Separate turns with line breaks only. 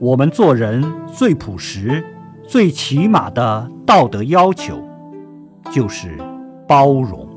我们做人最朴实最起码的道德要求就是包容。